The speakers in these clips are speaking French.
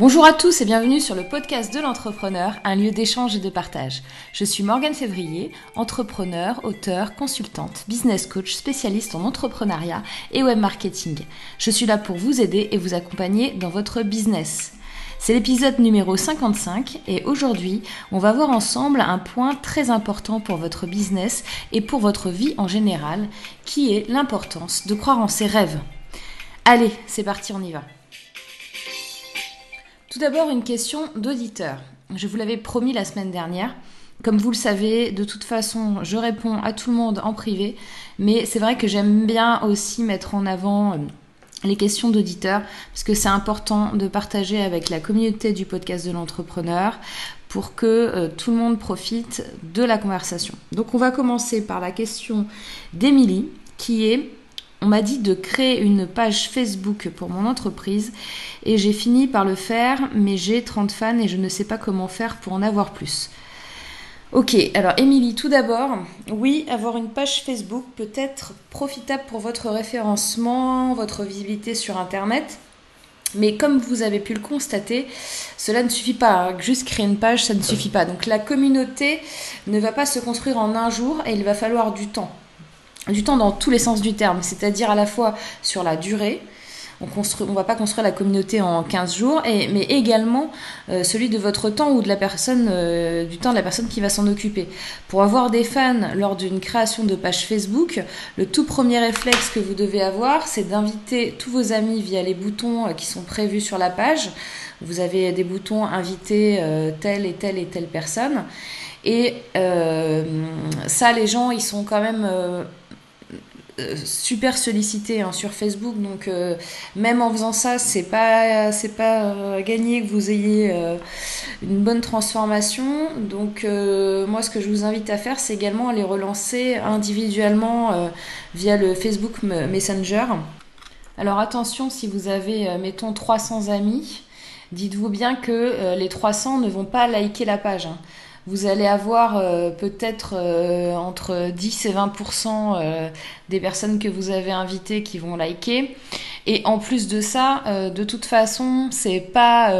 Bonjour à tous et bienvenue sur le podcast de l'entrepreneur, un lieu d'échange et de partage. Je suis Morgane Février, entrepreneur, auteur, consultante, business coach, spécialiste en entrepreneuriat et web marketing. Je suis là pour vous aider et vous accompagner dans votre business. C'est l'épisode numéro 55 et aujourd'hui, on va voir ensemble un point très important pour votre business et pour votre vie en général, qui est l'importance de croire en ses rêves. Allez, c'est parti, on y va. Tout d'abord, une question d'auditeur. Je vous l'avais promis la semaine dernière. Comme vous le savez, de toute façon, je réponds à tout le monde en privé, mais c'est vrai que j'aime bien aussi mettre en avant euh, les questions d'auditeurs, parce que c'est important de partager avec la communauté du podcast de l'entrepreneur pour que euh, tout le monde profite de la conversation. Donc on va commencer par la question d'Émilie, qui est on m'a dit de créer une page Facebook pour mon entreprise et j'ai fini par le faire, mais j'ai 30 fans et je ne sais pas comment faire pour en avoir plus. Ok, alors Émilie, tout d'abord, oui, avoir une page Facebook peut être profitable pour votre référencement, votre visibilité sur Internet. Mais comme vous avez pu le constater, cela ne suffit pas. Hein. Juste créer une page, ça ne suffit pas. Donc la communauté ne va pas se construire en un jour et il va falloir du temps du temps dans tous les sens du terme, c'est-à-dire à la fois sur la durée, on ne va pas construire la communauté en 15 jours, mais également euh, celui de votre temps ou de la personne, euh, du temps de la personne qui va s'en occuper. Pour avoir des fans lors d'une création de page Facebook, le tout premier réflexe que vous devez avoir, c'est d'inviter tous vos amis via les boutons euh, qui sont prévus sur la page. Vous avez des boutons inviter telle et telle et telle personne. Et ça, les gens, ils sont quand même super sollicité hein, sur Facebook, donc euh, même en faisant ça, c'est pas c'est pas euh, gagné que vous ayez une bonne transformation. Donc moi, ce que je vous invite à faire, c'est également à les relancer individuellement via le Facebook Messenger. Alors attention, si vous avez, mettons, 300 amis, dites-vous bien que les 300 ne vont pas liker la page. Hein vous allez avoir euh, peut-être euh, entre 10 et 20% euh, des personnes que vous avez invitées qui vont liker. Et en plus de ça, de toute façon, c'est pas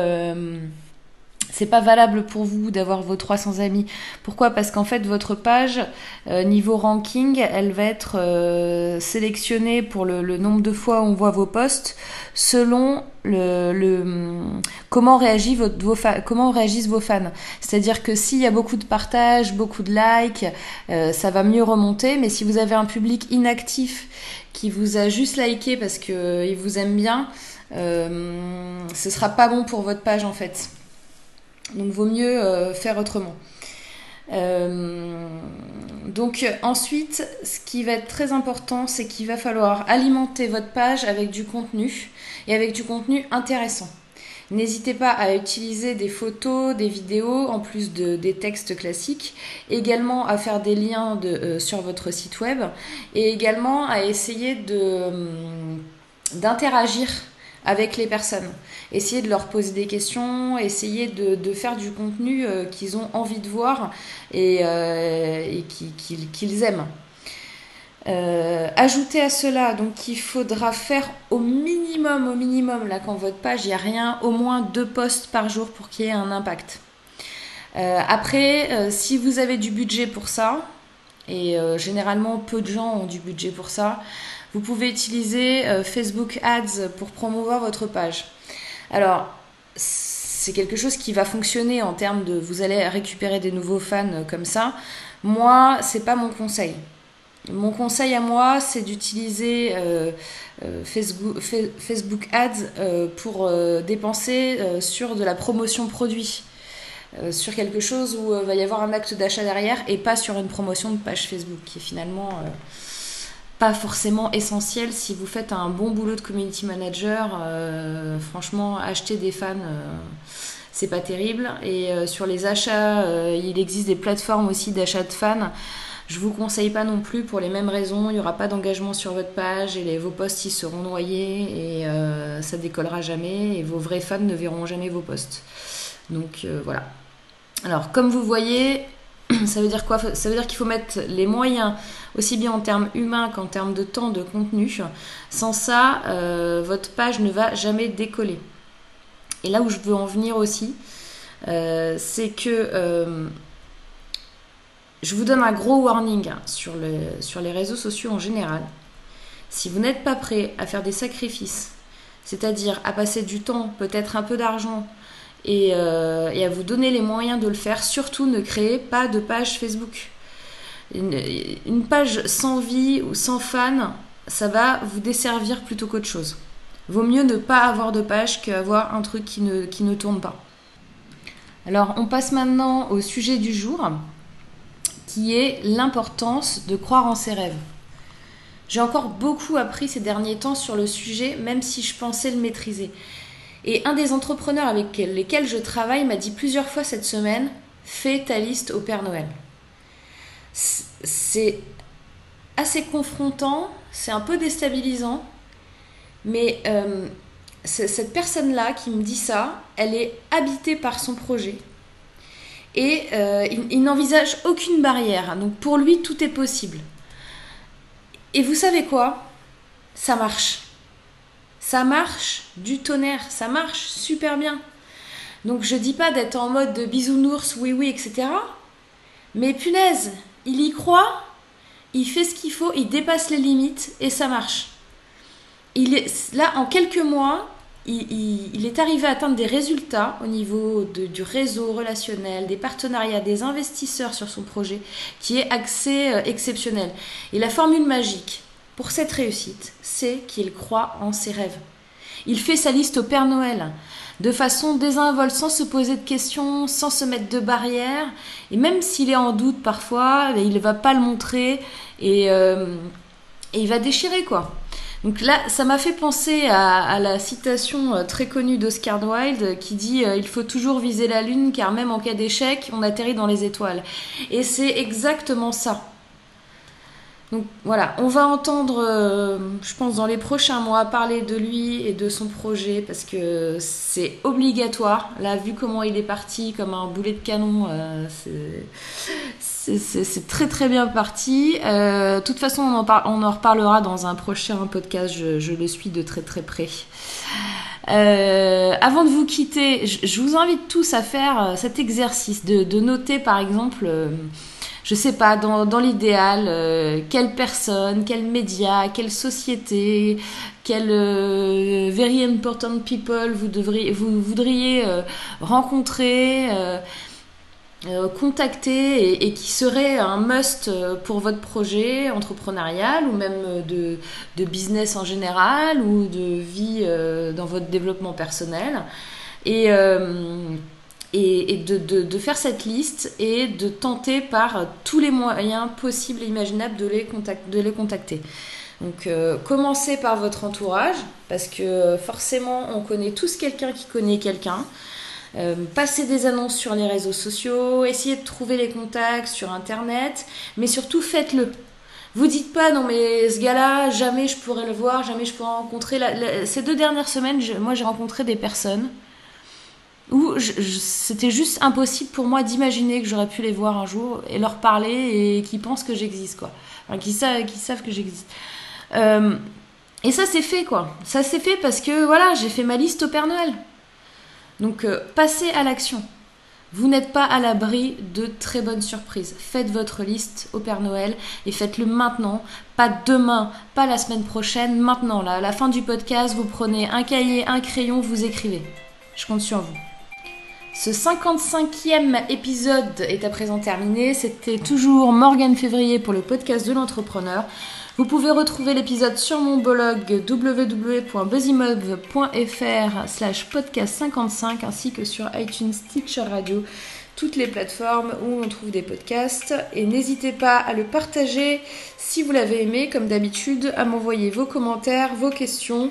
c'est pas valable pour vous d'avoir vos 300 amis. Pourquoi? Parce qu'en fait, votre page, euh, niveau ranking, elle va être euh, sélectionnée pour le, nombre de fois où on voit vos posts selon le, comment, réagit votre, vos comment réagissent vos fans. C'est-à-dire que s'il y a beaucoup de partages, beaucoup de likes, euh, ça va mieux remonter. Mais si vous avez un public inactif qui vous a juste liké parce qu'il vous aime bien, ce sera pas bon pour votre page en fait. Donc vaut mieux euh, faire autrement. Euh, donc ensuite, ce qui va être très important, c'est qu'il va falloir alimenter votre page avec du contenu et avec du contenu intéressant. N'hésitez pas à utiliser des photos, des vidéos, en plus de, des textes classiques, également à faire des liens euh, sur votre site web et également à essayer d'interagir avec les personnes. Essayer de leur poser des questions, essayer de, faire du contenu euh, qu'ils ont envie de voir et, euh, qu'ils aiment. Euh, ajouter à cela, donc il faudra faire au minimum, au minimum, là quand votre page, il n'y a rien, au moins deux posts par jour pour qu'il y ait un impact. après, si vous avez du budget pour ça, et généralement peu de gens ont du budget pour ça, vous pouvez utiliser euh, Facebook Ads pour promouvoir votre page. Alors, c'est quelque chose qui va fonctionner en termes de vous allez récupérer des nouveaux fans euh, comme ça. Moi, c'est pas mon conseil. Mon conseil à moi, c'est d'utiliser euh, Facebook, Facebook, Ads pour dépenser sur de la promotion produit. Sur quelque chose où il va y avoir un acte d'achat derrière et pas sur une promotion de page Facebook qui est finalement pas forcément essentiel si vous faites un bon boulot de community manager. Euh, franchement, acheter des fans, euh, c'est pas terrible. Et euh, sur les achats, il existe des plateformes aussi d'achat de fans. Je vous conseille pas non plus pour les mêmes raisons. Il n'y aura pas d'engagement sur votre page et les, vos posts ils seront noyés et ça décollera jamais et vos vrais fans ne verront jamais vos posts. Donc voilà. Alors comme vous voyez, ça veut dire quoi? Ça veut dire qu'il faut mettre les moyens, aussi bien en termes humains qu'en termes de temps, de contenu. Sans ça, euh, votre page ne va jamais décoller. Et là où je veux en venir aussi, euh, c'est que euh, je vous donne un gros warning hein, sur, sur les réseaux sociaux en général. Si vous n'êtes pas prêt à faire des sacrifices, c'est-à-dire à passer du temps, peut-être un peu d'argent, et, et, à vous donner les moyens de le faire, surtout ne créez pas de page Facebook une, page sans vie ou sans fans, ça va vous desservir plutôt qu'autre chose. Vaut mieux ne pas avoir de page qu'avoir un truc qui ne, qui ne tourne pas. Alors, on passe maintenant au sujet du jour, qui est l'importance de croire en ses rêves. J'ai encore beaucoup appris ces derniers temps sur le sujet, même si je pensais le maîtriser. Et un des entrepreneurs avec lesquels je travaille m'a dit plusieurs fois cette semaine, fais ta liste au Père Noël c'est assez confrontant, c'est un peu déstabilisant, mais euh, cette personne-là qui me dit ça, elle est habitée par son projet. Et euh, il, n'envisage aucune barrière. Donc pour lui, tout est possible. Et vous savez quoi? Ça marche. Ça marche du tonnerre. Ça marche super bien. Donc je dis pas d'être en mode de bisounours, oui oui, etc. Mais punaise, il y croit, il fait ce qu'il faut, il dépasse les limites et ça marche. Il est, là, en quelques mois, il, est arrivé à atteindre des résultats au niveau du réseau relationnel, des partenariats, des investisseurs sur son projet, qui est accès euh, exceptionnel. Et la formule magique pour cette réussite, c'est qu'il croit en ses rêves. Il fait sa liste au Père Noël de façon désinvolte, sans se poser de questions, sans se mettre de barrières. Et même s'il est en doute parfois, il ne va pas le montrer et, euh, et il va déchirer quoi. Donc là, ça m'a fait penser à, la citation euh, très connue d'Oscar Wilde qui dit euh, Il faut toujours viser la lune car même en cas d'échec, on atterrit dans les étoiles. Et c'est exactement ça. Donc voilà, on va entendre, euh, je pense, dans les prochains mois parler de lui et de son projet parce que c'est obligatoire. Là, vu comment il est parti, comme un boulet de canon, euh, c'est très très bien parti. Euh, de toute façon, on en, reparlera dans un prochain podcast, je, le suis de très très près. avant de vous quitter, je, vous invite tous à faire cet exercice de noter par exemple je sais pas, dans, l'idéal, euh, quelle personne, quel média, quelle société, quel euh, very important people vous, devriez, vous voudriez euh, rencontrer, contacter et, qui serait un must pour votre projet entrepreneurial ou même de, de business en général ou de vie dans votre développement personnel. Et et, de, faire cette liste et de tenter par tous les moyens possibles et imaginables de les, contacter. Donc euh, commencez par votre entourage, parce que forcément on connaît tous quelqu'un qui connaît quelqu'un. Euh, passez des annonces sur les réseaux sociaux, essayez de trouver les contacts sur internet, mais surtout faites-le. Vous dites pas non mais ce gars-là, jamais je pourrais le voir, jamais je pourrais rencontrer. ces deux dernières semaines, moi j'ai rencontré des personnes où c'était juste impossible pour moi d'imaginer que j'aurais pu les voir un jour et leur parler et qu'ils pensent que j'existe, quoi. Enfin, qu'ils savent, savent que j'existe. Euh, et ça c'est fait, quoi. Ça s'est fait parce que, voilà, j'ai fait ma liste au Père Noël. Donc, euh, passez à l'action. Vous n'êtes pas à l'abri de très bonnes surprises. Faites votre liste au Père Noël et faites-le maintenant, pas demain, pas la semaine prochaine, maintenant. Là, à la fin du podcast, vous prenez un cahier, un crayon, vous écrivez. Je compte sur vous. Ce 55e épisode est à présent terminé. C'était toujours Morgane Février pour le podcast de l'entrepreneur. Vous pouvez retrouver l'épisode sur mon blog www.buzzymove.fr slash podcast 55 ainsi que sur iTunes, Stitcher Radio, toutes les plateformes où on trouve des podcasts. Et n'hésitez pas à le partager si vous l'avez aimé, comme d'habitude, à m'envoyer vos commentaires, vos questions.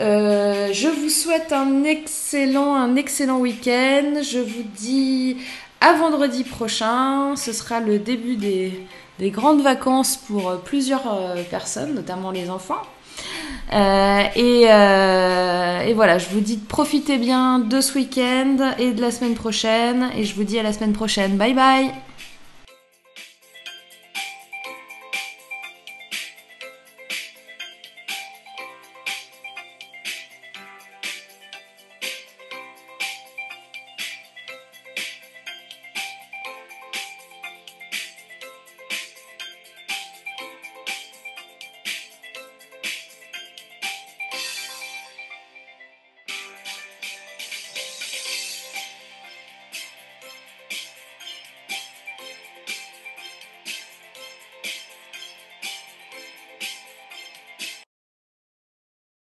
Euh, je vous souhaite un excellent, un excellent week-end. Je vous dis à vendredi prochain. Ce sera le début des, grandes vacances pour euh, plusieurs euh, personnes, notamment les enfants. et, et, voilà, je vous dis profitez bien de ce week-end et de la semaine prochaine. Et je vous dis à la semaine prochaine. Bye bye